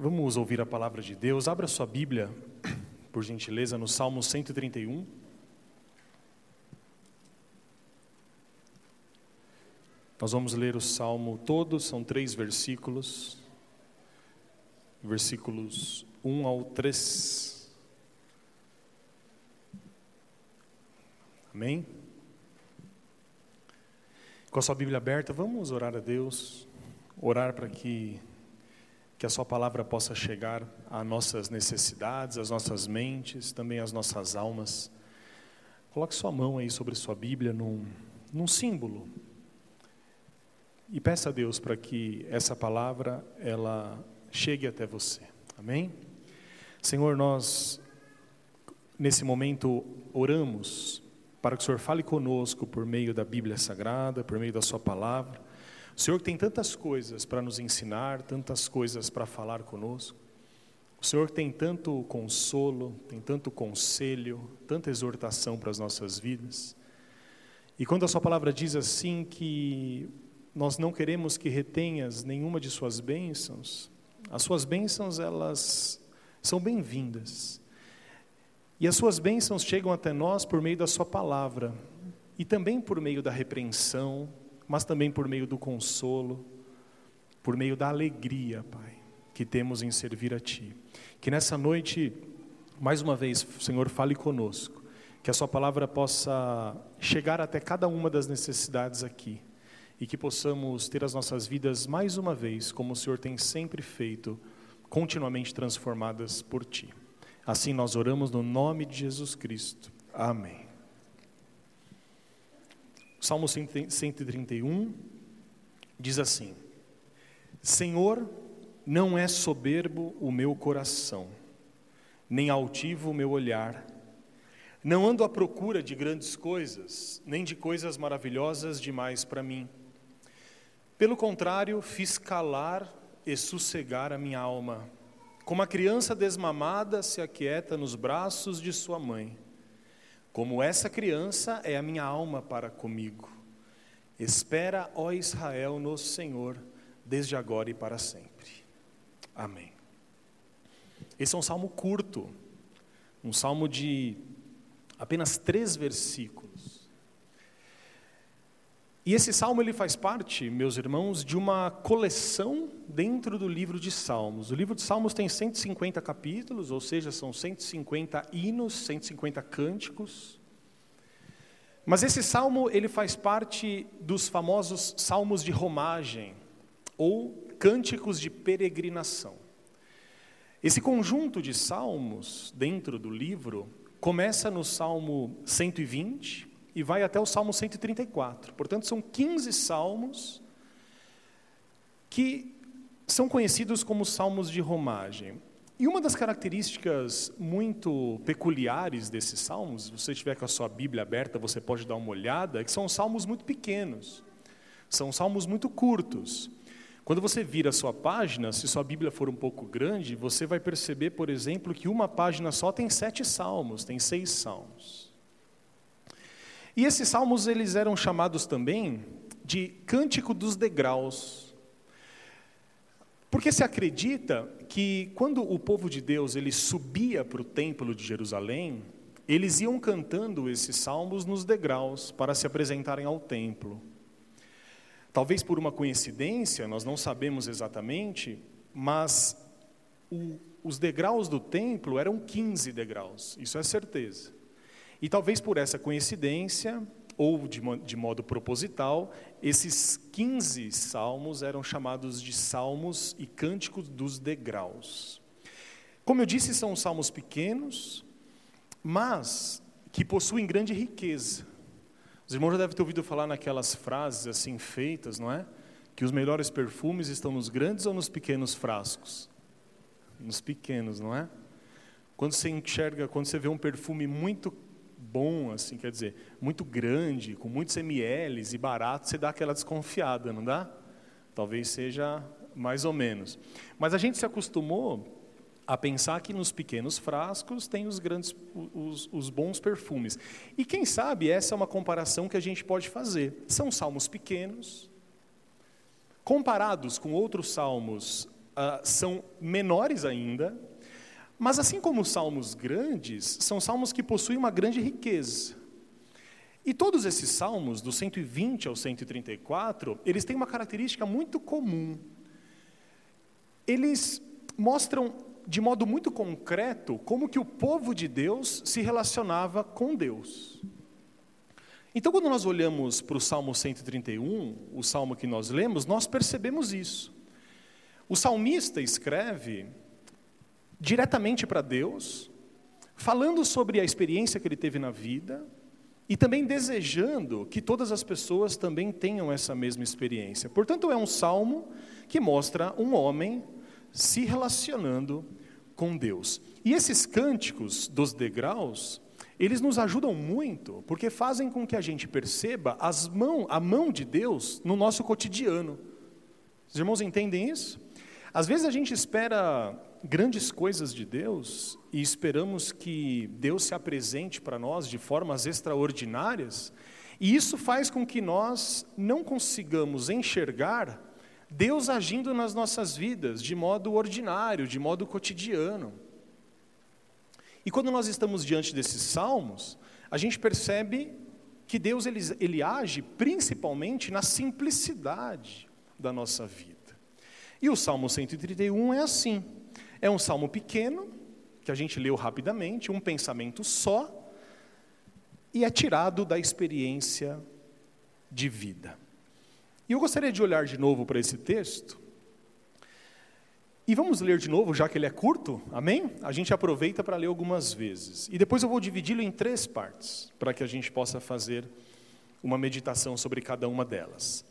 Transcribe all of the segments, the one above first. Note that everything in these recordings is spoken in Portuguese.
Vamos ouvir a palavra de Deus. Abra sua Bíblia, por gentileza, no Salmo 131. Nós vamos ler o salmo todo, são três versículos, versículos 1 ao 3. Amém? Com a sua Bíblia aberta, vamos orar a Deus, orar para que que a Sua palavra possa chegar às nossas necessidades, às nossas mentes, também às nossas almas. Coloque sua mão aí sobre sua Bíblia num, num símbolo e peça a Deus para que essa palavra ela chegue até você. Amém? Senhor, nós nesse momento oramos para que o Senhor fale conosco por meio da Bíblia Sagrada, por meio da Sua palavra. O Senhor tem tantas coisas para nos ensinar, tantas coisas para falar conosco. O Senhor tem tanto consolo, tem tanto conselho, tanta exortação para as nossas vidas. E quando a Sua palavra diz assim que nós não queremos que retenhas nenhuma de Suas bênçãos, as Suas bênçãos elas são bem-vindas. E as Suas bênçãos chegam até nós por meio da Sua palavra e também por meio da repreensão, mas também por meio do consolo, por meio da alegria, Pai, que temos em servir a Ti. Que nessa noite, mais uma vez, Senhor, fale conosco, que a Sua palavra possa chegar até cada uma das necessidades aqui e que possamos ter as nossas vidas mais uma vez, como o Senhor tem sempre feito, continuamente transformadas por Ti. Assim nós oramos no nome de Jesus Cristo. Amém. Salmo 131 diz assim: Senhor, não é soberbo o meu coração, nem altivo o meu olhar. Não ando à procura de grandes coisas, nem de coisas maravilhosas demais para mim. Pelo contrário, fiz calar e sossegar a minha alma. Como a criança desmamada se aquieta nos braços de sua mãe. Como essa criança é a minha alma para comigo. Espera, ó Israel, no Senhor, desde agora e para sempre. Amém. Esse é um salmo curto, um salmo de apenas três versículos. E esse salmo ele faz parte, meus irmãos, de uma coleção dentro do livro de Salmos. O livro de Salmos tem 150 capítulos, ou seja, são 150 hinos, 150 cânticos. Mas esse salmo ele faz parte dos famosos salmos de romagem ou cânticos de peregrinação. Esse conjunto de salmos dentro do livro começa no Salmo 120, e vai até o Salmo 134. Portanto, são 15 salmos que são conhecidos como salmos de romagem. E uma das características muito peculiares desses salmos, se você estiver com a sua Bíblia aberta, você pode dar uma olhada, é que são salmos muito pequenos. São salmos muito curtos. Quando você vira a sua página, se sua Bíblia for um pouco grande, você vai perceber, por exemplo, que uma página só tem sete salmos, tem seis salmos. E esses salmos eles eram chamados também de cântico dos degraus. Porque se acredita que quando o povo de Deus ele subia para o templo de Jerusalém, eles iam cantando esses salmos nos degraus para se apresentarem ao templo. Talvez por uma coincidência, nós não sabemos exatamente, mas o, os degraus do templo eram 15 degraus, isso é certeza. E talvez por essa coincidência, ou de, de modo proposital, esses 15 salmos eram chamados de salmos e cânticos dos degraus. Como eu disse, são salmos pequenos, mas que possuem grande riqueza. Os irmãos já devem ter ouvido falar naquelas frases assim feitas, não é? Que os melhores perfumes estão nos grandes ou nos pequenos frascos? Nos pequenos, não é? Quando você enxerga, quando você vê um perfume muito bom, assim, quer dizer, muito grande, com muitos ml e barato, você dá aquela desconfiada, não dá? Talvez seja mais ou menos. Mas a gente se acostumou a pensar que nos pequenos frascos tem os grandes, os, os bons perfumes. E quem sabe essa é uma comparação que a gente pode fazer. São salmos pequenos, comparados com outros salmos uh, são menores ainda, mas assim como os salmos grandes, são salmos que possuem uma grande riqueza. E todos esses salmos, do 120 ao 134, eles têm uma característica muito comum. Eles mostram de modo muito concreto como que o povo de Deus se relacionava com Deus. Então, quando nós olhamos para o Salmo 131, o salmo que nós lemos, nós percebemos isso. O salmista escreve diretamente para Deus, falando sobre a experiência que ele teve na vida e também desejando que todas as pessoas também tenham essa mesma experiência. Portanto, é um salmo que mostra um homem se relacionando com Deus. E esses cânticos dos degraus, eles nos ajudam muito, porque fazem com que a gente perceba as mão, a mão de Deus no nosso cotidiano. Os irmãos entendem isso? Às vezes a gente espera grandes coisas de Deus e esperamos que Deus se apresente para nós de formas extraordinárias, e isso faz com que nós não consigamos enxergar Deus agindo nas nossas vidas de modo ordinário, de modo cotidiano. E quando nós estamos diante desses salmos, a gente percebe que Deus ele, ele age principalmente na simplicidade da nossa vida. E o Salmo 131 é assim. É um salmo pequeno, que a gente leu rapidamente, um pensamento só, e é tirado da experiência de vida. E eu gostaria de olhar de novo para esse texto. E vamos ler de novo, já que ele é curto, amém? A gente aproveita para ler algumas vezes. E depois eu vou dividi-lo em três partes, para que a gente possa fazer uma meditação sobre cada uma delas.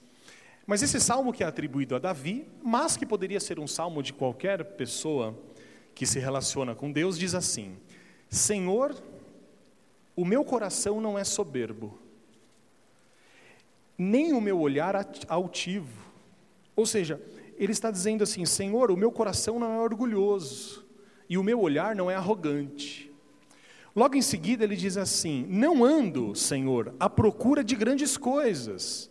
Mas esse salmo que é atribuído a Davi, mas que poderia ser um salmo de qualquer pessoa que se relaciona com Deus, diz assim: Senhor, o meu coração não é soberbo nem o meu olhar altivo. Ou seja, ele está dizendo assim: Senhor, o meu coração não é orgulhoso e o meu olhar não é arrogante. Logo em seguida, ele diz assim: Não ando, Senhor, à procura de grandes coisas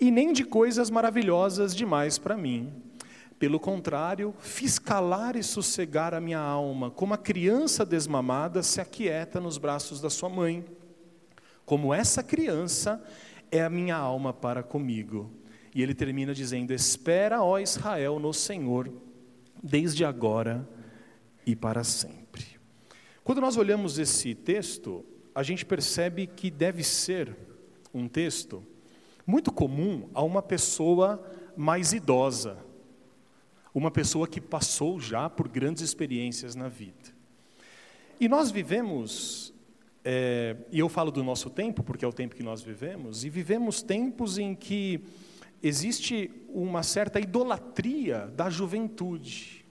e nem de coisas maravilhosas demais para mim. Pelo contrário, fiz calar e sossegar a minha alma, como a criança desmamada se aquieta nos braços da sua mãe. Como essa criança, é a minha alma para comigo. E ele termina dizendo: Espera, ó Israel, no Senhor, desde agora e para sempre. Quando nós olhamos esse texto, a gente percebe que deve ser um texto muito comum a uma pessoa mais idosa, uma pessoa que passou já por grandes experiências na vida. E nós vivemos é, e eu falo do nosso tempo, porque é o tempo que nós vivemos, e vivemos tempos em que existe uma certa idolatria da juventude.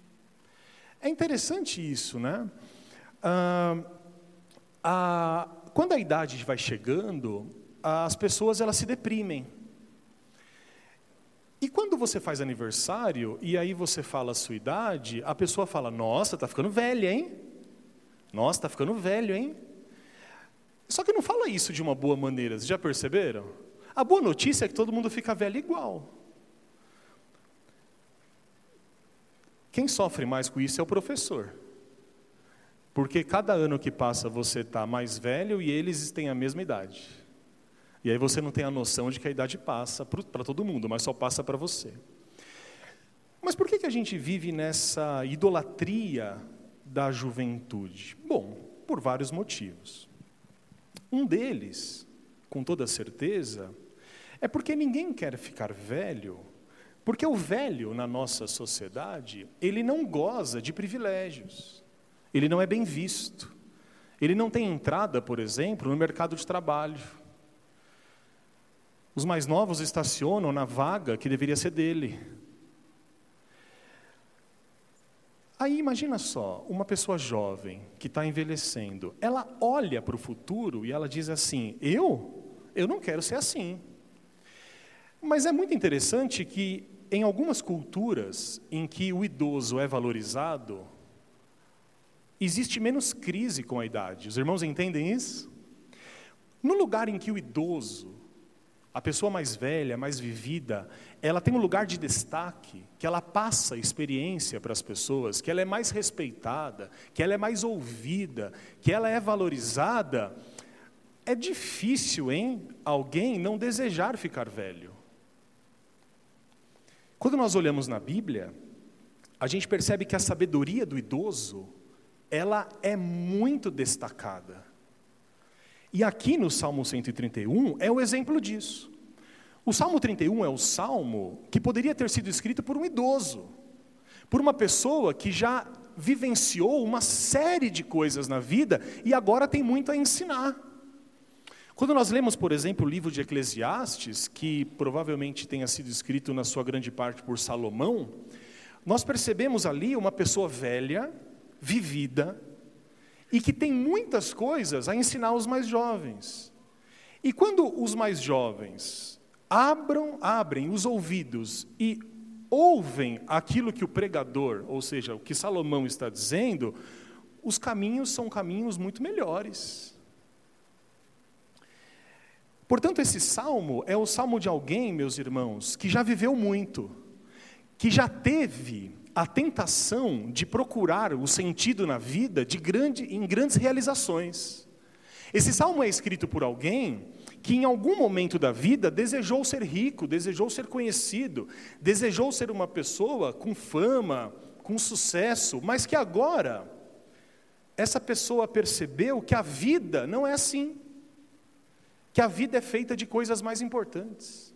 É interessante isso, né? Ah, a, quando a idade vai chegando, as pessoas elas se deprimem. E quando você faz aniversário e aí você fala a sua idade, a pessoa fala: Nossa, tá ficando velha, hein? Nossa, tá ficando velho, hein? Só que não fala isso de uma boa maneira, vocês já perceberam? A boa notícia é que todo mundo fica velho igual. Quem sofre mais com isso é o professor. Porque cada ano que passa você está mais velho e eles têm a mesma idade. E aí você não tem a noção de que a idade passa para todo mundo, mas só passa para você. Mas por que, que a gente vive nessa idolatria da juventude? Bom, por vários motivos. Um deles, com toda certeza, é porque ninguém quer ficar velho, porque o velho na nossa sociedade, ele não goza de privilégios, ele não é bem visto, ele não tem entrada, por exemplo, no mercado de trabalho. Os mais novos estacionam na vaga que deveria ser dele. Aí imagina só, uma pessoa jovem que está envelhecendo, ela olha para o futuro e ela diz assim: eu? Eu não quero ser assim. Mas é muito interessante que em algumas culturas em que o idoso é valorizado, existe menos crise com a idade. Os irmãos entendem isso? No lugar em que o idoso a pessoa mais velha, mais vivida, ela tem um lugar de destaque, que ela passa experiência para as pessoas, que ela é mais respeitada, que ela é mais ouvida, que ela é valorizada. É difícil, hein, alguém não desejar ficar velho. Quando nós olhamos na Bíblia, a gente percebe que a sabedoria do idoso, ela é muito destacada. E aqui no Salmo 131 é o exemplo disso. O Salmo 31 é o salmo que poderia ter sido escrito por um idoso, por uma pessoa que já vivenciou uma série de coisas na vida e agora tem muito a ensinar. Quando nós lemos, por exemplo, o livro de Eclesiastes, que provavelmente tenha sido escrito na sua grande parte por Salomão, nós percebemos ali uma pessoa velha, vivida, e que tem muitas coisas a ensinar aos mais jovens. E quando os mais jovens abram, abrem os ouvidos e ouvem aquilo que o pregador, ou seja, o que Salomão está dizendo, os caminhos são caminhos muito melhores. Portanto, esse salmo é o salmo de alguém, meus irmãos, que já viveu muito, que já teve a tentação de procurar o sentido na vida de grande, em grandes realizações. Esse salmo é escrito por alguém que em algum momento da vida desejou ser rico, desejou ser conhecido, desejou ser uma pessoa com fama, com sucesso, mas que agora essa pessoa percebeu que a vida não é assim, que a vida é feita de coisas mais importantes.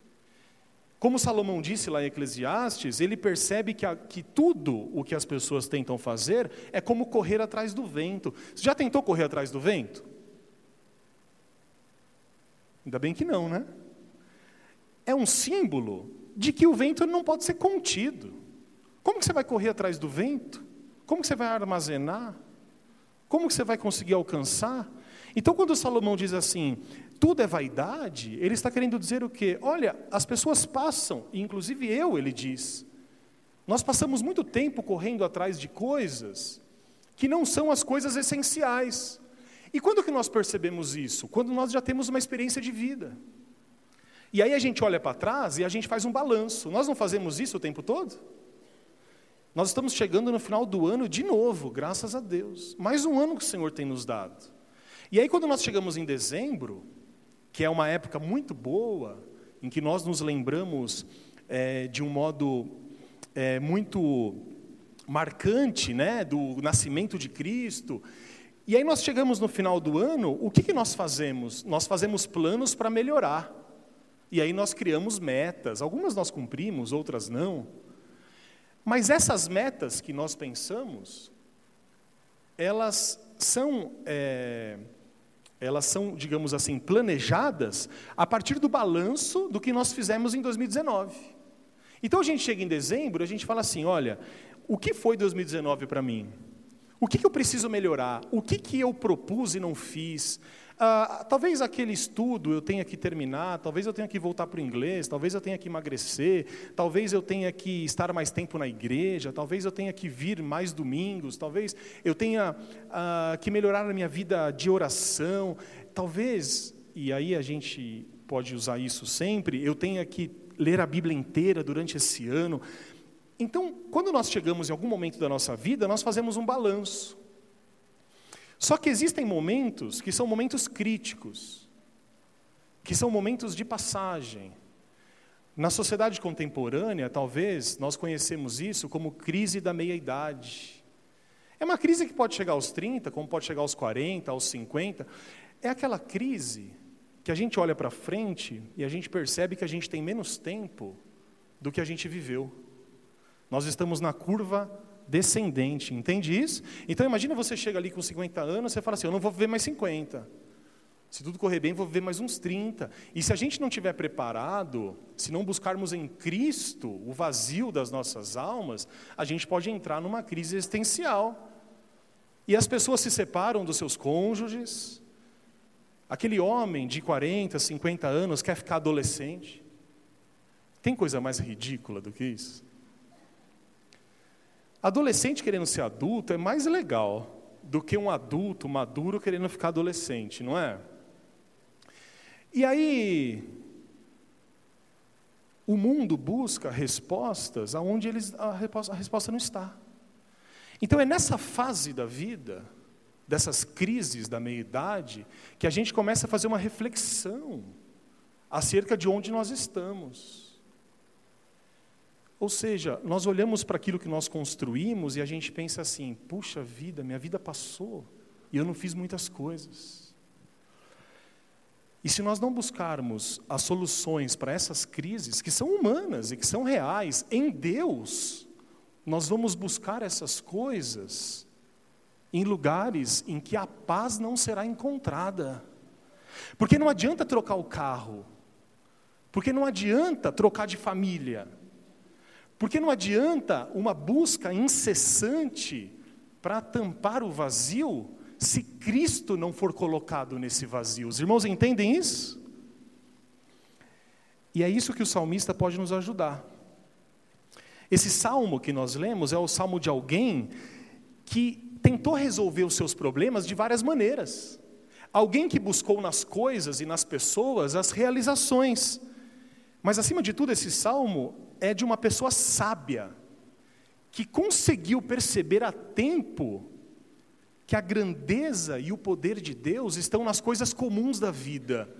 Como Salomão disse lá em Eclesiastes, ele percebe que, a, que tudo o que as pessoas tentam fazer é como correr atrás do vento. Você já tentou correr atrás do vento? Ainda bem que não, né? É um símbolo de que o vento não pode ser contido. Como que você vai correr atrás do vento? Como que você vai armazenar? Como que você vai conseguir alcançar? Então, quando Salomão diz assim, tudo é vaidade, ele está querendo dizer o quê? Olha, as pessoas passam, inclusive eu, ele diz, nós passamos muito tempo correndo atrás de coisas que não são as coisas essenciais. E quando que nós percebemos isso? Quando nós já temos uma experiência de vida. E aí a gente olha para trás e a gente faz um balanço. Nós não fazemos isso o tempo todo? Nós estamos chegando no final do ano de novo, graças a Deus. Mais um ano que o Senhor tem nos dado. E aí, quando nós chegamos em dezembro, que é uma época muito boa, em que nós nos lembramos é, de um modo é, muito marcante né, do nascimento de Cristo, e aí nós chegamos no final do ano, o que, que nós fazemos? Nós fazemos planos para melhorar. E aí nós criamos metas, algumas nós cumprimos, outras não. Mas essas metas que nós pensamos, elas são, é, elas são, digamos assim, planejadas a partir do balanço do que nós fizemos em 2019. Então a gente chega em dezembro, a gente fala assim, olha, o que foi 2019 para mim? O que, que eu preciso melhorar? O que, que eu propus e não fiz? Ah, talvez aquele estudo eu tenha que terminar, talvez eu tenha que voltar para o inglês, talvez eu tenha que emagrecer, talvez eu tenha que estar mais tempo na igreja, talvez eu tenha que vir mais domingos, talvez eu tenha ah, que melhorar a minha vida de oração, talvez, e aí a gente pode usar isso sempre, eu tenha que ler a Bíblia inteira durante esse ano. Então, quando nós chegamos em algum momento da nossa vida, nós fazemos um balanço. Só que existem momentos que são momentos críticos, que são momentos de passagem. Na sociedade contemporânea, talvez, nós conhecemos isso como crise da meia-idade. É uma crise que pode chegar aos 30, como pode chegar aos 40, aos 50. É aquela crise que a gente olha para frente e a gente percebe que a gente tem menos tempo do que a gente viveu. Nós estamos na curva descendente, entende isso? Então imagina você chega ali com 50 anos, você fala assim, eu não vou viver mais 50. Se tudo correr bem, vou viver mais uns 30. E se a gente não tiver preparado, se não buscarmos em Cristo o vazio das nossas almas, a gente pode entrar numa crise existencial. E as pessoas se separam dos seus cônjuges. Aquele homem de 40, 50 anos quer ficar adolescente. Tem coisa mais ridícula do que isso? Adolescente querendo ser adulto é mais legal do que um adulto maduro querendo ficar adolescente, não é? E aí, O mundo busca respostas aonde eles, a, resposta, a resposta não está. Então é nessa fase da vida, dessas crises da meia-idade, que a gente começa a fazer uma reflexão acerca de onde nós estamos. Ou seja, nós olhamos para aquilo que nós construímos e a gente pensa assim: puxa vida, minha vida passou e eu não fiz muitas coisas. E se nós não buscarmos as soluções para essas crises, que são humanas e que são reais, em Deus, nós vamos buscar essas coisas em lugares em que a paz não será encontrada. Porque não adianta trocar o carro, porque não adianta trocar de família, porque não adianta uma busca incessante para tampar o vazio se Cristo não for colocado nesse vazio. Os irmãos entendem isso? E é isso que o salmista pode nos ajudar. Esse salmo que nós lemos é o salmo de alguém que tentou resolver os seus problemas de várias maneiras. Alguém que buscou nas coisas e nas pessoas as realizações. Mas acima de tudo, esse salmo é de uma pessoa sábia, que conseguiu perceber a tempo que a grandeza e o poder de Deus estão nas coisas comuns da vida.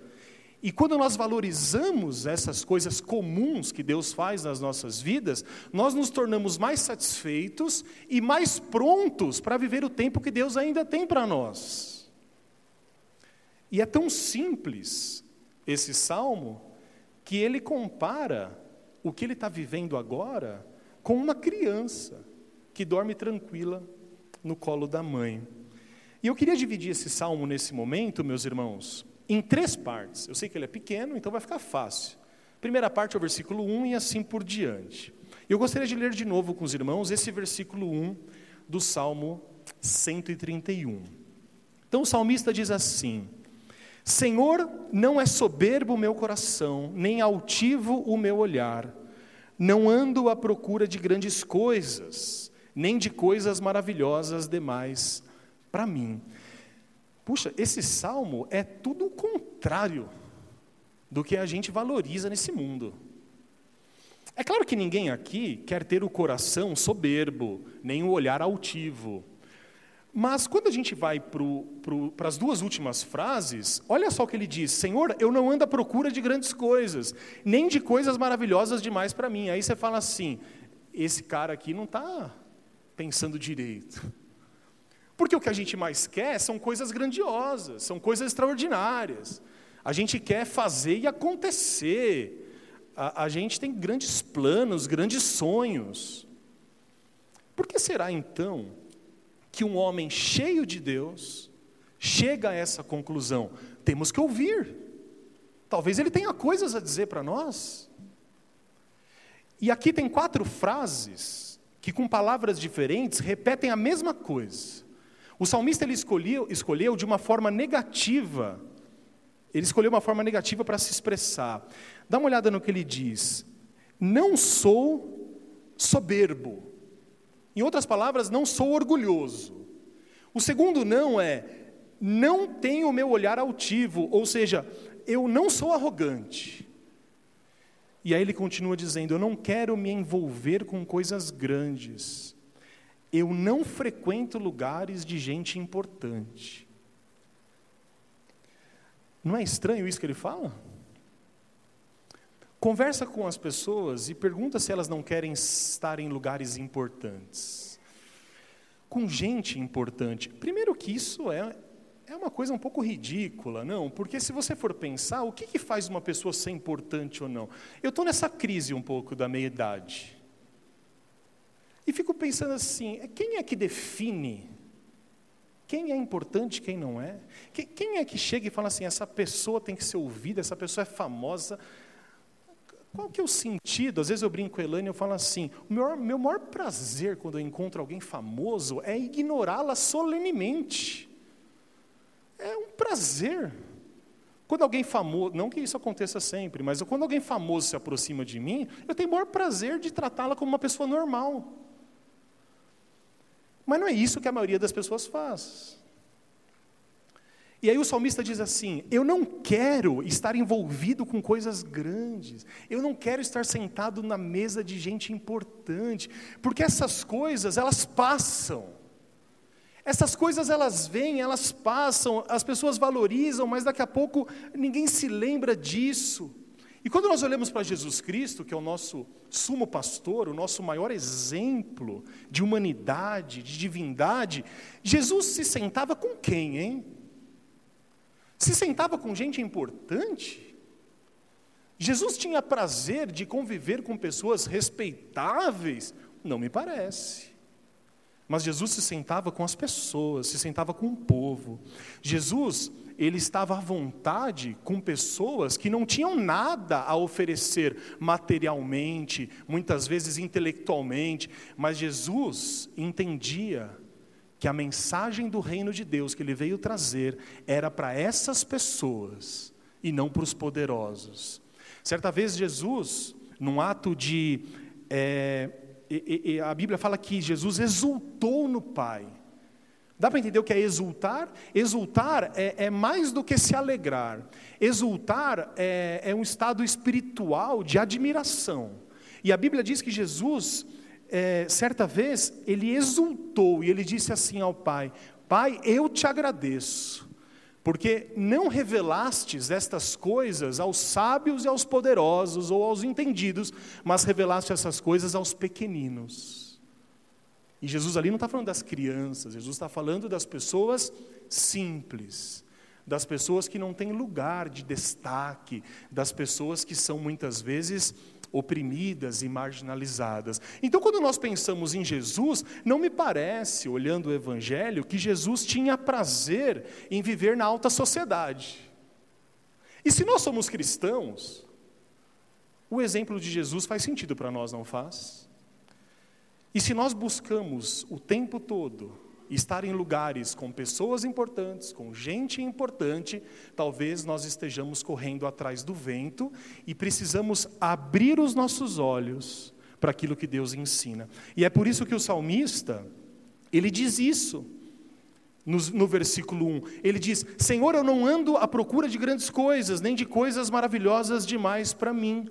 E quando nós valorizamos essas coisas comuns que Deus faz nas nossas vidas, nós nos tornamos mais satisfeitos e mais prontos para viver o tempo que Deus ainda tem para nós. E é tão simples esse salmo que ele compara o que ele está vivendo agora com uma criança que dorme tranquila no colo da mãe. E eu queria dividir esse salmo nesse momento, meus irmãos, em três partes. Eu sei que ele é pequeno, então vai ficar fácil. Primeira parte é o versículo 1 e assim por diante. Eu gostaria de ler de novo com os irmãos esse versículo 1 do Salmo 131. Então o salmista diz assim: Senhor, não é soberbo o meu coração, nem altivo o meu olhar. Não ando à procura de grandes coisas, nem de coisas maravilhosas demais para mim. Puxa, esse salmo é tudo o contrário do que a gente valoriza nesse mundo. É claro que ninguém aqui quer ter o coração soberbo, nem o olhar altivo. Mas quando a gente vai para as duas últimas frases, olha só o que ele diz: Senhor, eu não ando à procura de grandes coisas, nem de coisas maravilhosas demais para mim. Aí você fala assim: esse cara aqui não está pensando direito. Porque o que a gente mais quer são coisas grandiosas, são coisas extraordinárias. A gente quer fazer e acontecer. A, a gente tem grandes planos, grandes sonhos. Por que será então que um homem cheio de Deus chega a essa conclusão? Temos que ouvir. Talvez ele tenha coisas a dizer para nós. E aqui tem quatro frases que, com palavras diferentes, repetem a mesma coisa. O salmista ele escolheu, escolheu de uma forma negativa, ele escolheu uma forma negativa para se expressar. Dá uma olhada no que ele diz: Não sou soberbo. Em outras palavras, não sou orgulhoso. O segundo não é não tenho o meu olhar altivo, ou seja, eu não sou arrogante. E aí ele continua dizendo: Eu não quero me envolver com coisas grandes. Eu não frequento lugares de gente importante. Não é estranho isso que ele fala? Conversa com as pessoas e pergunta se elas não querem estar em lugares importantes. Com gente importante. Primeiro que isso é, é uma coisa um pouco ridícula, não? Porque se você for pensar, o que, que faz uma pessoa ser importante ou não? Eu estou nessa crise um pouco da meia-idade. E fico pensando assim: é quem é que define quem é importante, quem não é? Quem é que chega e fala assim: essa pessoa tem que ser ouvida, essa pessoa é famosa? Qual que é o sentido? Às vezes eu brinco com a Elane e eu falo assim: o meu, meu maior prazer quando eu encontro alguém famoso é ignorá-la solenemente. É um prazer. Quando alguém famoso, não que isso aconteça sempre, mas quando alguém famoso se aproxima de mim, eu tenho o maior prazer de tratá-la como uma pessoa normal. Mas não é isso que a maioria das pessoas faz. E aí o salmista diz assim: Eu não quero estar envolvido com coisas grandes, eu não quero estar sentado na mesa de gente importante, porque essas coisas, elas passam. Essas coisas elas vêm, elas passam, as pessoas valorizam, mas daqui a pouco ninguém se lembra disso. E quando nós olhamos para Jesus Cristo, que é o nosso sumo pastor, o nosso maior exemplo de humanidade, de divindade, Jesus se sentava com quem, hein? Se sentava com gente importante? Jesus tinha prazer de conviver com pessoas respeitáveis? Não me parece. Mas Jesus se sentava com as pessoas, se sentava com o povo. Jesus, ele estava à vontade com pessoas que não tinham nada a oferecer materialmente, muitas vezes intelectualmente, mas Jesus entendia que a mensagem do reino de Deus que ele veio trazer era para essas pessoas e não para os poderosos. Certa vez Jesus, num ato de. É, e, e, a Bíblia fala que Jesus exultou no Pai. Dá para entender o que é exultar? Exultar é, é mais do que se alegrar. Exultar é, é um estado espiritual de admiração. E a Bíblia diz que Jesus é, certa vez, ele exultou e ele disse assim ao pai: Pai, eu te agradeço, porque não revelastes estas coisas aos sábios e aos poderosos ou aos entendidos, mas revelaste essas coisas aos pequeninos. E Jesus ali não está falando das crianças, Jesus está falando das pessoas simples, das pessoas que não têm lugar de destaque, das pessoas que são muitas vezes oprimidas e marginalizadas. Então, quando nós pensamos em Jesus, não me parece, olhando o Evangelho, que Jesus tinha prazer em viver na alta sociedade. E se nós somos cristãos, o exemplo de Jesus faz sentido para nós, não faz? E se nós buscamos o tempo todo estar em lugares com pessoas importantes, com gente importante, talvez nós estejamos correndo atrás do vento e precisamos abrir os nossos olhos para aquilo que Deus ensina. E é por isso que o salmista, ele diz isso. No, no, versículo 1, ele diz: Senhor, eu não ando à procura de grandes coisas, nem de coisas maravilhosas demais para mim.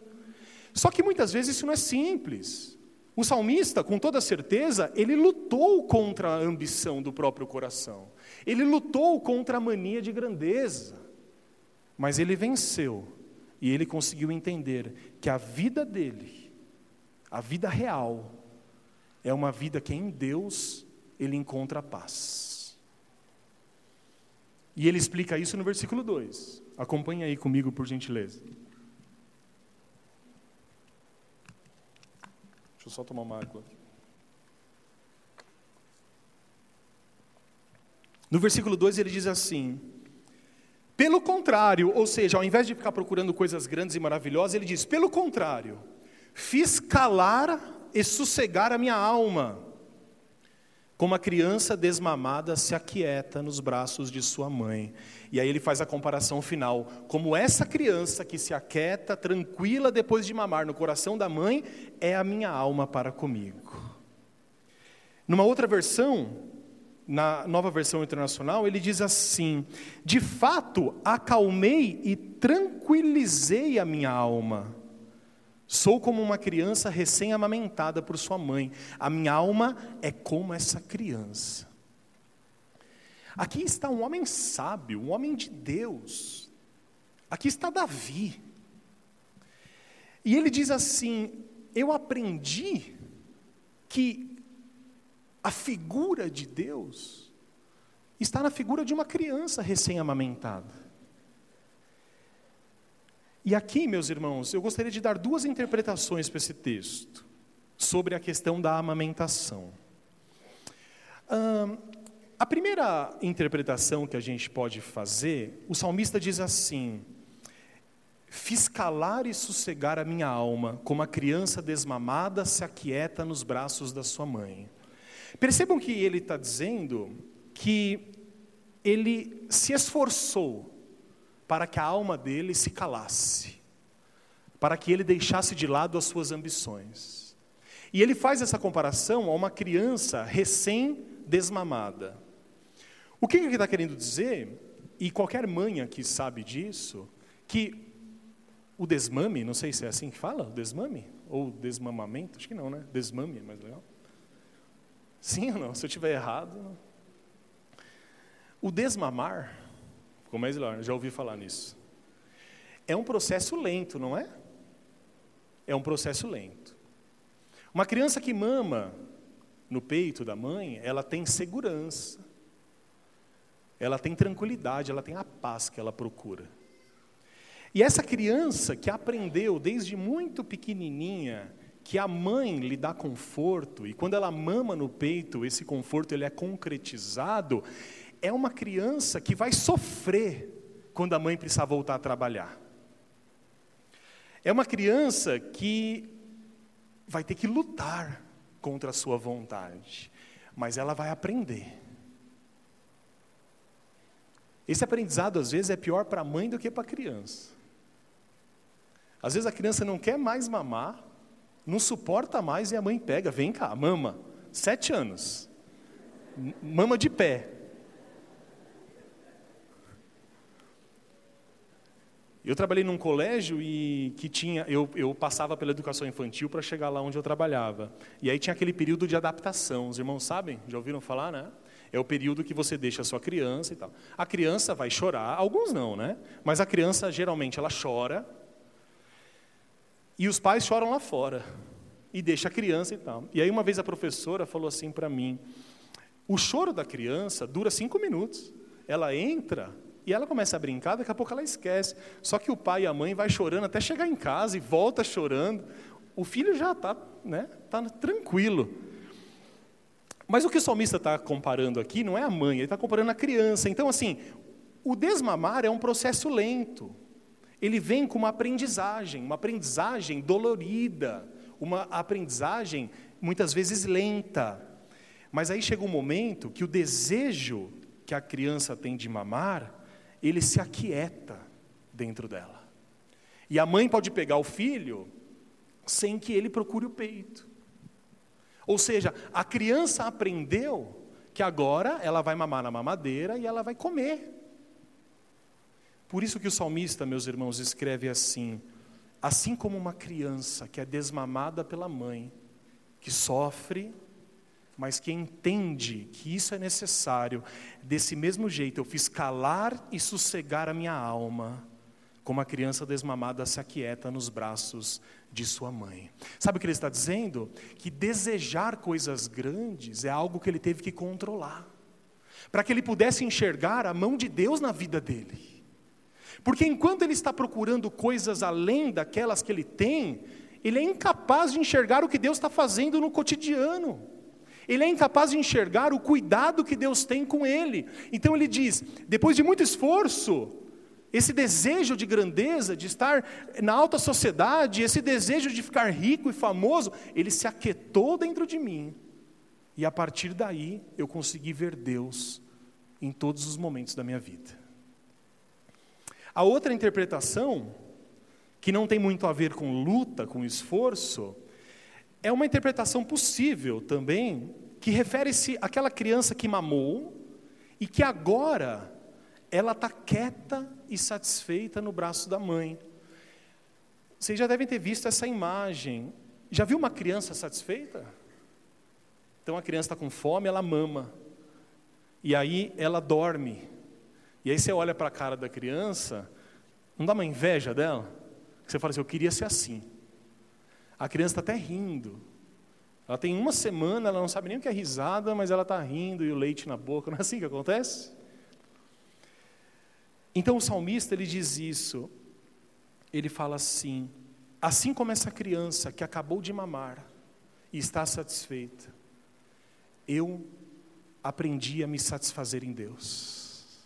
Só que muitas vezes isso não é simples. O salmista, com toda certeza, ele lutou contra a ambição do próprio coração. Ele lutou contra a mania de grandeza. Mas ele venceu. E ele conseguiu entender que a vida dele, a vida real, é uma vida que em Deus ele encontra paz. E ele explica isso no versículo 2. Acompanhe aí comigo, por gentileza. Deixa eu só tomar uma água. No versículo 2 ele diz assim: pelo contrário, ou seja, ao invés de ficar procurando coisas grandes e maravilhosas, ele diz: pelo contrário, fiz calar e sossegar a minha alma, como a criança desmamada se aquieta nos braços de sua mãe. E aí ele faz a comparação final, como essa criança que se aquieta tranquila depois de mamar no coração da mãe, é a minha alma para comigo. Numa outra versão, na nova versão internacional, ele diz assim: De fato, acalmei e tranquilizei a minha alma. Sou como uma criança recém-amamentada por sua mãe. A minha alma é como essa criança. Aqui está um homem sábio, um homem de Deus. Aqui está Davi. E ele diz assim: Eu aprendi que a figura de Deus está na figura de uma criança recém-amamentada. E aqui, meus irmãos, eu gostaria de dar duas interpretações para esse texto, sobre a questão da amamentação. A primeira interpretação que a gente pode fazer, o salmista diz assim: Fiz calar e sossegar a minha alma, como a criança desmamada se aquieta nos braços da sua mãe. Percebam que ele está dizendo que ele se esforçou para que a alma dele se calasse, para que ele deixasse de lado as suas ambições. E ele faz essa comparação a uma criança recém-desmamada. O que ele está querendo dizer e qualquer mãe aqui sabe disso, que o desmame, não sei se é assim que fala, desmame? Ou desmamamento? Acho que não, né? Desmame é mais legal. Sim ou não? Se eu estiver errado. O desmamar, ficou mais melhor, já ouvi falar nisso. É um processo lento, não é? É um processo lento. Uma criança que mama no peito da mãe, ela tem segurança, ela tem tranquilidade, ela tem a paz que ela procura. E essa criança que aprendeu desde muito pequenininha que a mãe lhe dá conforto e quando ela mama no peito, esse conforto ele é concretizado, é uma criança que vai sofrer quando a mãe precisar voltar a trabalhar. É uma criança que vai ter que lutar contra a sua vontade, mas ela vai aprender. Esse aprendizado, às vezes, é pior para a mãe do que para a criança. Às vezes a criança não quer mais mamar, não suporta mais e a mãe pega, vem cá, mama. Sete anos. Mama de pé. Eu trabalhei num colégio e que tinha, eu, eu passava pela educação infantil para chegar lá onde eu trabalhava. E aí tinha aquele período de adaptação. Os irmãos sabem? Já ouviram falar, né? É o período que você deixa a sua criança e tal. A criança vai chorar, alguns não, né? Mas a criança geralmente ela chora. E os pais choram lá fora. E deixa a criança e tal. E aí uma vez a professora falou assim para mim: o choro da criança dura cinco minutos. Ela entra e ela começa a brincar, daqui a pouco ela esquece. Só que o pai e a mãe vai chorando até chegar em casa e volta chorando. O filho já está né, tá tranquilo. Mas o que o salmista está comparando aqui não é a mãe, ele está comparando a criança. Então, assim, o desmamar é um processo lento. Ele vem com uma aprendizagem, uma aprendizagem dolorida, uma aprendizagem muitas vezes lenta. Mas aí chega um momento que o desejo que a criança tem de mamar ele se aquieta dentro dela. E a mãe pode pegar o filho sem que ele procure o peito. Ou seja, a criança aprendeu que agora ela vai mamar na mamadeira e ela vai comer. Por isso que o salmista, meus irmãos, escreve assim: assim como uma criança que é desmamada pela mãe, que sofre mas que entende que isso é necessário, desse mesmo jeito eu fiz calar e sossegar a minha alma, como a criança desmamada se aquieta nos braços de sua mãe. Sabe o que ele está dizendo? Que desejar coisas grandes é algo que ele teve que controlar, para que ele pudesse enxergar a mão de Deus na vida dele. Porque enquanto ele está procurando coisas além daquelas que ele tem, ele é incapaz de enxergar o que Deus está fazendo no cotidiano. Ele é incapaz de enxergar o cuidado que Deus tem com ele. Então ele diz: depois de muito esforço, esse desejo de grandeza, de estar na alta sociedade, esse desejo de ficar rico e famoso, ele se aquietou dentro de mim. E a partir daí eu consegui ver Deus em todos os momentos da minha vida. A outra interpretação, que não tem muito a ver com luta, com esforço, é uma interpretação possível também, que refere-se àquela criança que mamou e que agora ela está quieta e satisfeita no braço da mãe. Vocês já devem ter visto essa imagem. Já viu uma criança satisfeita? Então a criança está com fome, ela mama. E aí ela dorme. E aí você olha para a cara da criança, não dá uma inveja dela? Você fala assim, eu queria ser assim. A criança está até rindo. Ela tem uma semana, ela não sabe nem o que é risada, mas ela está rindo e o leite na boca. Não é assim que acontece? Então o salmista ele diz isso. Ele fala assim: assim como essa criança que acabou de mamar e está satisfeita, eu aprendi a me satisfazer em Deus.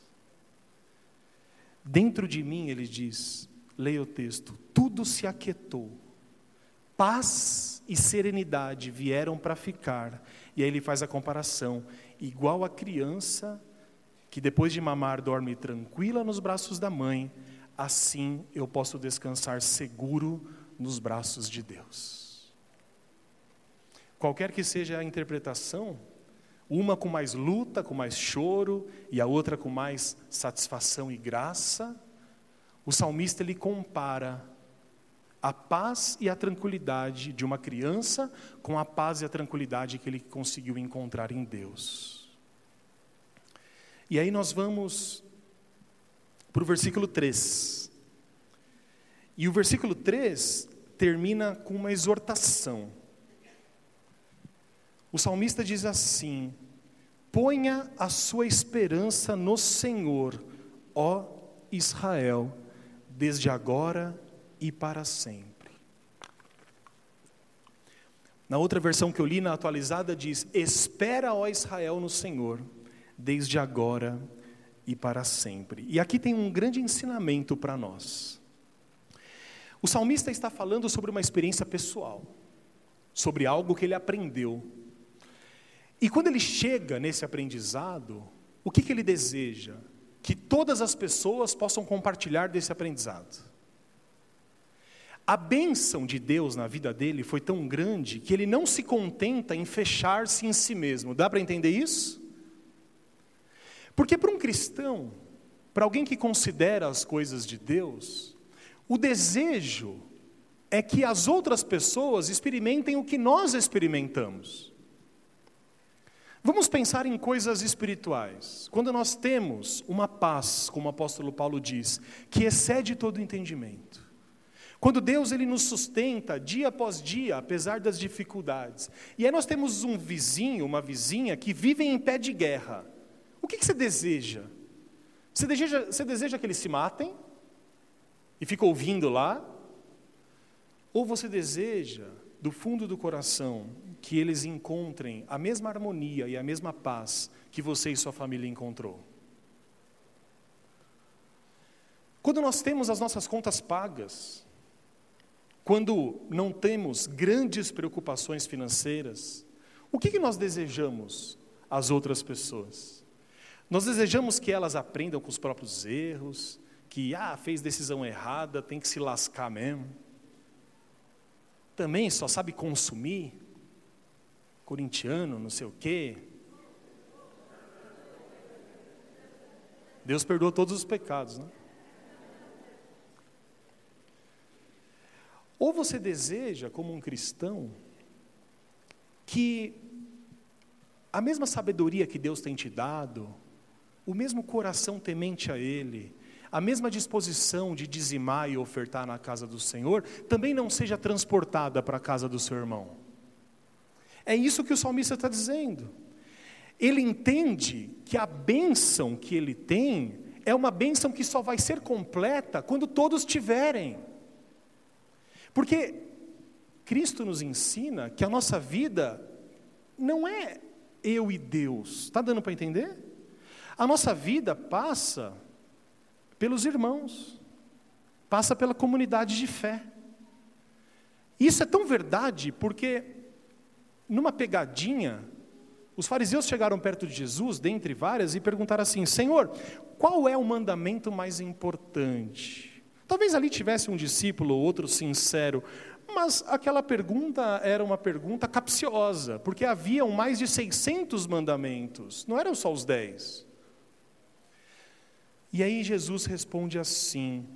Dentro de mim, ele diz, leia o texto, tudo se aquietou paz e serenidade vieram para ficar. E aí ele faz a comparação, igual a criança que depois de mamar dorme tranquila nos braços da mãe, assim eu posso descansar seguro nos braços de Deus. Qualquer que seja a interpretação, Uma com mais luta, com mais choro, e a outra com mais satisfação e graça. O salmista ele compara a paz e a tranquilidade de uma criança com a paz e a tranquilidade que ele conseguiu encontrar em Deus. E aí nós vamos para o versículo 3. E o versículo 3 termina com uma exortação. O salmista diz assim: Ponha a sua esperança no Senhor, ó Israel, desde agora e para sempre. Na outra versão que eu li, na atualizada, diz: Espera, ó Israel, no Senhor, desde agora e para sempre. E aqui tem um grande ensinamento para nós. O salmista está falando sobre uma experiência pessoal, sobre algo que ele aprendeu. E quando ele chega nesse aprendizado, o que, que ele deseja? Que todas as pessoas possam compartilhar desse aprendizado. A bênção de Deus na vida dele foi tão grande que ele não se contenta em fechar-se em si mesmo. Dá para entender isso? Porque para um cristão, para alguém que considera as coisas de Deus, o desejo é que as outras pessoas experimentem o que nós experimentamos. Vamos pensar em coisas espirituais. Quando nós temos uma paz, como o apóstolo Paulo diz, que excede todo entendimento. Quando Deus ele nos sustenta dia após dia, apesar das dificuldades. E aí nós temos um vizinho, uma vizinha que vivem em pé de guerra. O que, que você deseja? Você deseja, você deseja que eles se matem? e fica ouvindo lá, ou você deseja, do fundo do coração, que eles encontrem a mesma harmonia e a mesma paz que você e sua família encontrou? Quando nós temos as nossas contas pagas, quando não temos grandes preocupações financeiras, o que, que nós desejamos às outras pessoas? Nós desejamos que elas aprendam com os próprios erros, que ah, fez decisão errada, tem que se lascar mesmo. Também só sabe consumir, corintiano, não sei o quê. Deus perdoa todos os pecados, né? Ou você deseja, como um cristão, que a mesma sabedoria que Deus tem te dado, o mesmo coração temente a Ele, a mesma disposição de dizimar e ofertar na casa do Senhor também não seja transportada para a casa do seu irmão. É isso que o salmista está dizendo. Ele entende que a bênção que ele tem é uma bênção que só vai ser completa quando todos tiverem. Porque Cristo nos ensina que a nossa vida não é eu e Deus. Está dando para entender? A nossa vida passa pelos irmãos, passa pela comunidade de fé. Isso é tão verdade porque, numa pegadinha, os fariseus chegaram perto de Jesus, dentre várias, e perguntaram assim: Senhor, qual é o mandamento mais importante? Talvez ali tivesse um discípulo ou outro sincero, mas aquela pergunta era uma pergunta capciosa, porque haviam mais de 600 mandamentos, não eram só os 10. E aí Jesus responde assim: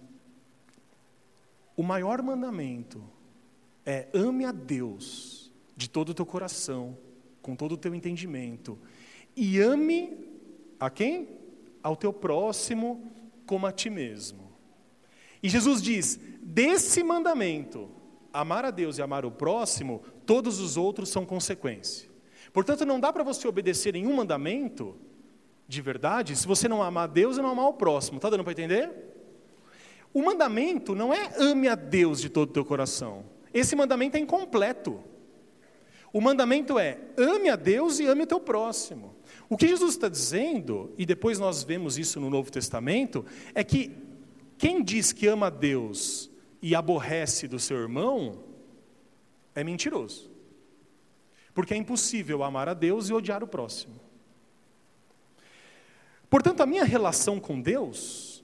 o maior mandamento é ame a Deus de todo o teu coração, com todo o teu entendimento, e ame a quem? Ao teu próximo como a ti mesmo. E Jesus diz: desse mandamento, amar a Deus e amar o próximo, todos os outros são consequência. Portanto, não dá para você obedecer em um mandamento de verdade se você não amar a Deus e não amar o próximo. Está dando para entender? O mandamento não é ame a Deus de todo o teu coração. Esse mandamento é incompleto. O mandamento é ame a Deus e ame o teu próximo. O que Jesus está dizendo, e depois nós vemos isso no Novo Testamento, é que quem diz que ama Deus e aborrece do seu irmão é mentiroso. Porque é impossível amar a Deus e odiar o próximo. Portanto, a minha relação com Deus,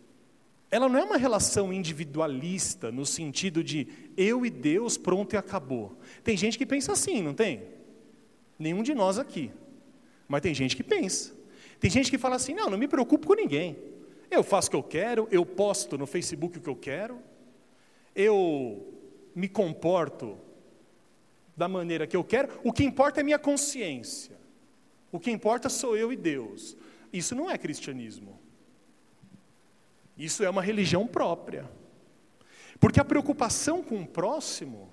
ela não é uma relação individualista, no sentido de eu e Deus, pronto e acabou. Tem gente que pensa assim, não tem? Nenhum de nós aqui. Mas tem gente que pensa. Tem gente que fala assim: não, não me preocupo com ninguém. Eu faço o que eu quero, eu posto no Facebook o que eu quero, eu me comporto da maneira que eu quero, o que importa é minha consciência. O que importa sou eu e Deus. Isso não é cristianismo. Isso é uma religião própria. Porque a preocupação com o próximo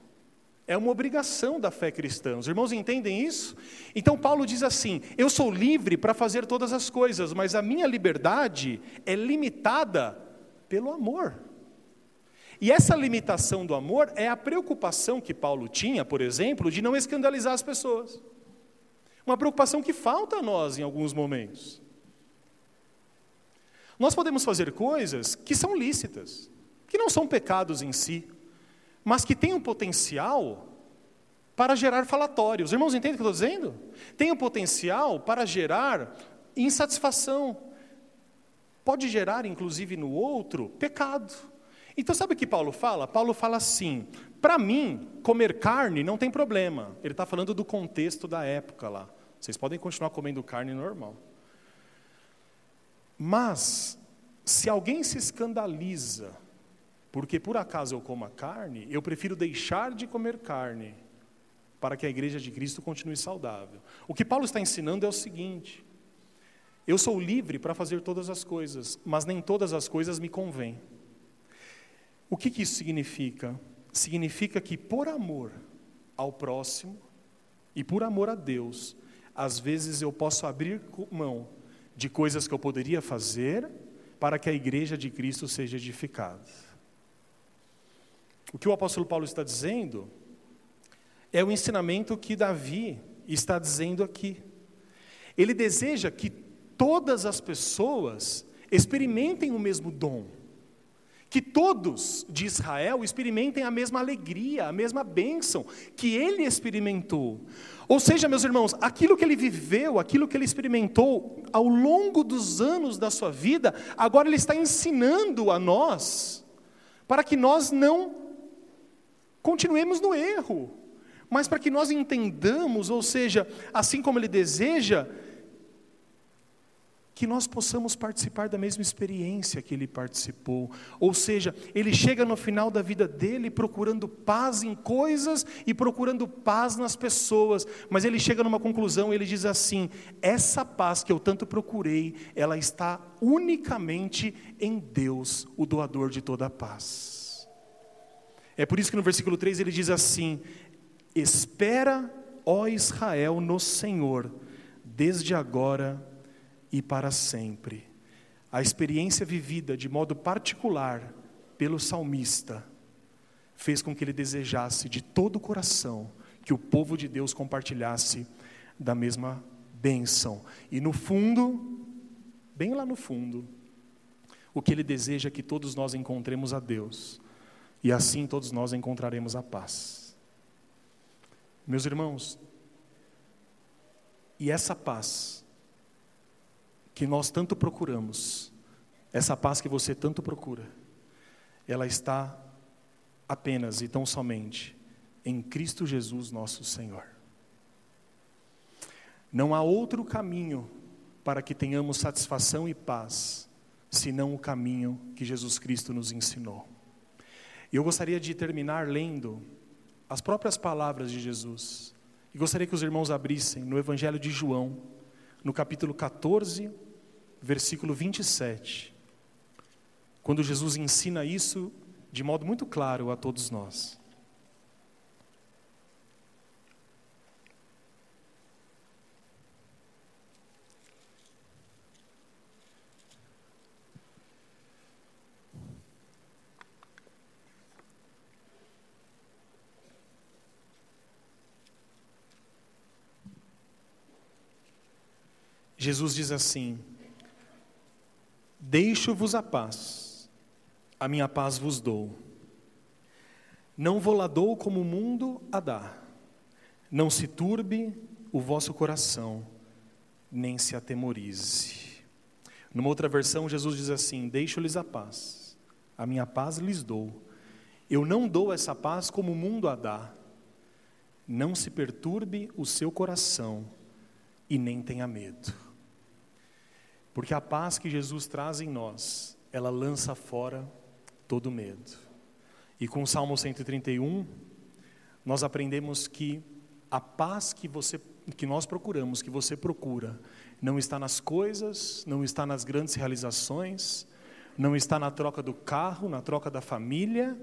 é uma obrigação da fé cristã. Os irmãos entendem isso? Então Paulo diz assim: Eu sou livre para fazer todas as coisas, mas a minha liberdade é limitada pelo amor. E essa limitação do amor é a preocupação que Paulo tinha, por exemplo, de não escandalizar as pessoas. Uma preocupação que falta a nós em alguns momentos. Nós podemos fazer coisas que são lícitas, que não são pecados em si, mas que têm um potencial para gerar falatórios. Os irmãos entendem o que eu estou dizendo? Tem um potencial para gerar insatisfação. Pode gerar, inclusive, no outro, pecado. Então, sabe o que Paulo fala? Paulo fala assim: para mim, comer carne não tem problema. Ele está falando do contexto da época lá. Vocês podem continuar comendo carne normal. Mas, se alguém se escandaliza, porque por acaso eu como a carne, eu prefiro deixar de comer carne, para que a igreja de Cristo continue saudável. O que Paulo está ensinando é o seguinte: eu sou livre para fazer todas as coisas, mas nem todas as coisas me convêm. O que, que isso significa? Significa que por amor ao próximo e por amor a Deus, às vezes eu posso abrir mão de coisas que eu poderia fazer para que a igreja de Cristo seja edificada. O que o apóstolo Paulo está dizendo é o ensinamento que Davi está dizendo aqui. Ele deseja que todas as pessoas experimentem o mesmo dom que todos de Israel experimentem a mesma alegria, a mesma bênção que ele experimentou. Ou seja, meus irmãos, aquilo que ele viveu, aquilo que ele experimentou ao longo dos anos da sua vida, agora ele está ensinando a nós, para que nós não continuemos no erro, mas para que nós entendamos, ou seja, assim como ele deseja, que nós possamos participar da mesma experiência que ele participou. Ou seja, ele chega no final da vida dele procurando paz em coisas e procurando paz nas pessoas, mas ele chega numa conclusão, ele diz assim: essa paz que eu tanto procurei, ela está unicamente em Deus, o doador de toda a paz. É por isso que no versículo 3 ele diz assim: Espera, ó Israel, no Senhor, desde agora e para sempre. A experiência vivida de modo particular pelo salmista fez com que ele desejasse de todo o coração que o povo de Deus compartilhasse da mesma bênção. E no fundo, bem lá no fundo, o que ele deseja é que todos nós encontremos a Deus, e assim todos nós encontraremos a paz. Meus irmãos, e essa paz que nós tanto procuramos, essa paz que você tanto procura, ela está apenas e tão somente em Cristo Jesus, nosso Senhor. Não há outro caminho para que tenhamos satisfação e paz, senão o caminho que Jesus Cristo nos ensinou. Eu gostaria de terminar lendo as próprias palavras de Jesus. E gostaria que os irmãos abrissem no Evangelho de João, no capítulo 14, versículo 27, quando Jesus ensina isso de modo muito claro a todos nós. Jesus diz assim: Deixo-vos a paz, a minha paz vos dou. Não vou lá dou como o mundo a dá. Não se turbe o vosso coração, nem se atemorize. Numa outra versão, Jesus diz assim: Deixo-lhes a paz, a minha paz lhes dou. Eu não dou essa paz como o mundo a dá. Não se perturbe o seu coração, e nem tenha medo. Porque a paz que Jesus traz em nós, ela lança fora todo medo. E com o Salmo 131, nós aprendemos que a paz que você que nós procuramos, que você procura, não está nas coisas, não está nas grandes realizações, não está na troca do carro, na troca da família,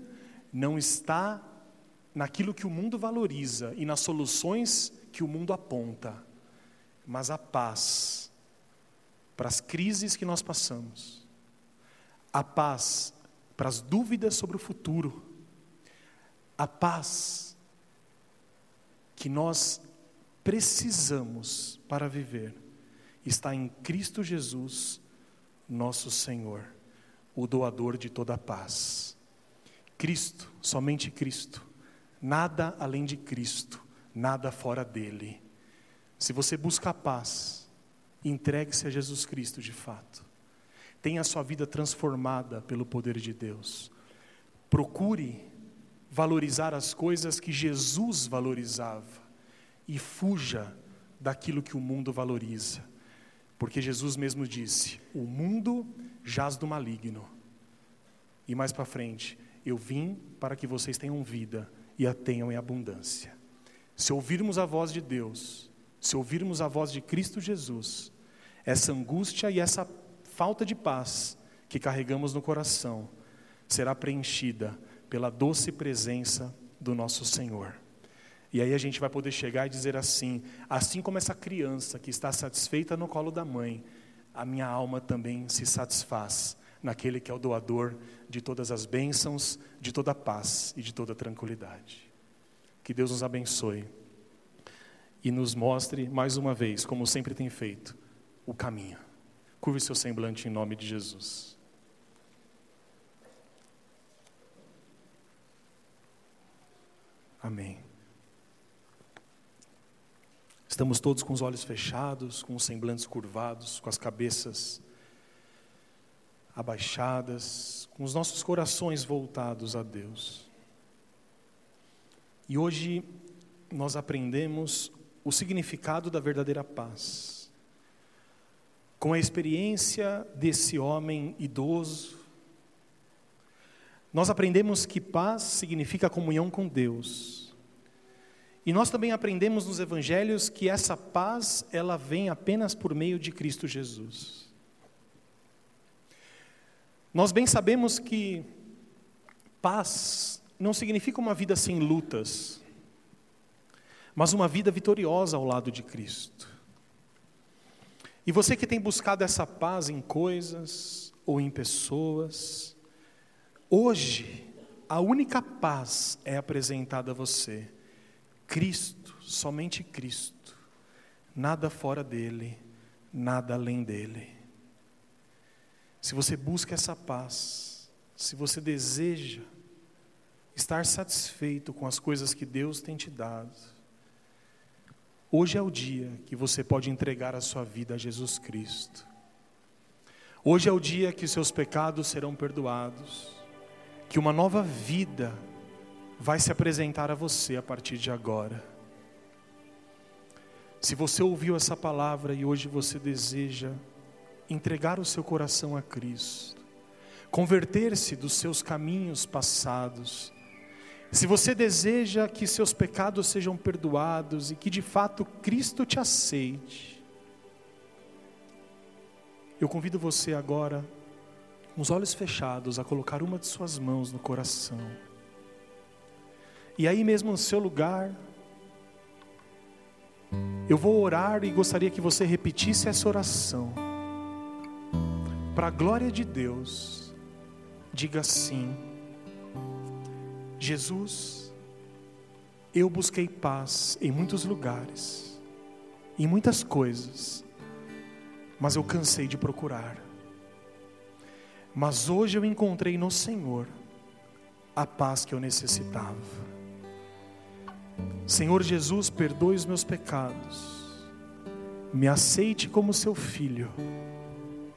não está naquilo que o mundo valoriza e nas soluções que o mundo aponta, mas a paz para as crises que nós passamos, a paz para as dúvidas sobre o futuro, a paz que nós precisamos para viver está em Cristo Jesus, nosso Senhor, o doador de toda a paz. Cristo, somente Cristo, nada além de Cristo, nada fora dele. Se você busca a paz, entregue-se a Jesus Cristo de fato. Tenha a sua vida transformada pelo poder de Deus. Procure valorizar as coisas que Jesus valorizava e fuja daquilo que o mundo valoriza. Porque Jesus mesmo disse: O mundo jaz do maligno. E mais para frente, eu vim para que vocês tenham vida e a tenham em abundância. Se ouvirmos a voz de Deus, se ouvirmos a voz de Cristo Jesus, essa angústia e essa falta de paz que carregamos no coração será preenchida pela doce presença do nosso Senhor. E aí a gente vai poder chegar e dizer assim: assim como essa criança que está satisfeita no colo da mãe, a minha alma também se satisfaz naquele que é o doador de todas as bênçãos, de toda a paz e de toda a tranquilidade. Que Deus nos abençoe e nos mostre mais uma vez, como sempre tem feito, o caminho. Curve seu semblante em nome de Jesus. Amém. Estamos todos com os olhos fechados, com os semblantes curvados, com as cabeças abaixadas, com os nossos corações voltados a Deus. E hoje nós aprendemos o significado da verdadeira paz. Com a experiência desse homem idoso, nós aprendemos que paz significa comunhão com Deus e nós também aprendemos nos evangelhos que essa paz, ela vem apenas por meio de Cristo Jesus. Nós bem sabemos que paz não significa uma vida sem lutas, mas uma vida vitoriosa ao lado de Cristo. E você que tem buscado essa paz em coisas ou em pessoas, hoje a única paz é apresentada a você Cristo, somente Cristo, nada fora dele, nada além dele. Se você busca essa paz, se você deseja estar satisfeito com as coisas que Deus tem te dado, hoje é o dia que você pode entregar a sua vida a Jesus Cristo. Hoje é o dia que seus pecados serão perdoados, que uma nova vida vai se apresentar a você a partir de agora. Se você ouviu essa palavra e hoje você deseja entregar o seu coração a Cristo, converter-se dos seus caminhos passados, se você deseja que seus pecados sejam perdoados e que de fato Cristo te aceite, eu convido você agora, com os olhos fechados, a colocar uma de suas mãos no coração. E aí mesmo no seu lugar, eu vou orar e gostaria que você repetisse essa oração. Para a glória de Deus, diga assim: Jesus, eu busquei paz em muitos lugares, em muitas coisas, mas eu cansei de procurar. Mas hoje eu encontrei no Senhor a paz que eu necessitava. Senhor Jesus, perdoe os meus pecados, me aceite como seu filho,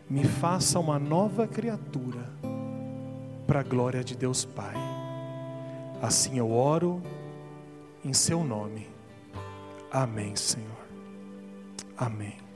me faça uma nova criatura, para a glória de Deus Pai. Assim eu oro em seu nome. Amém, Senhor. Amém.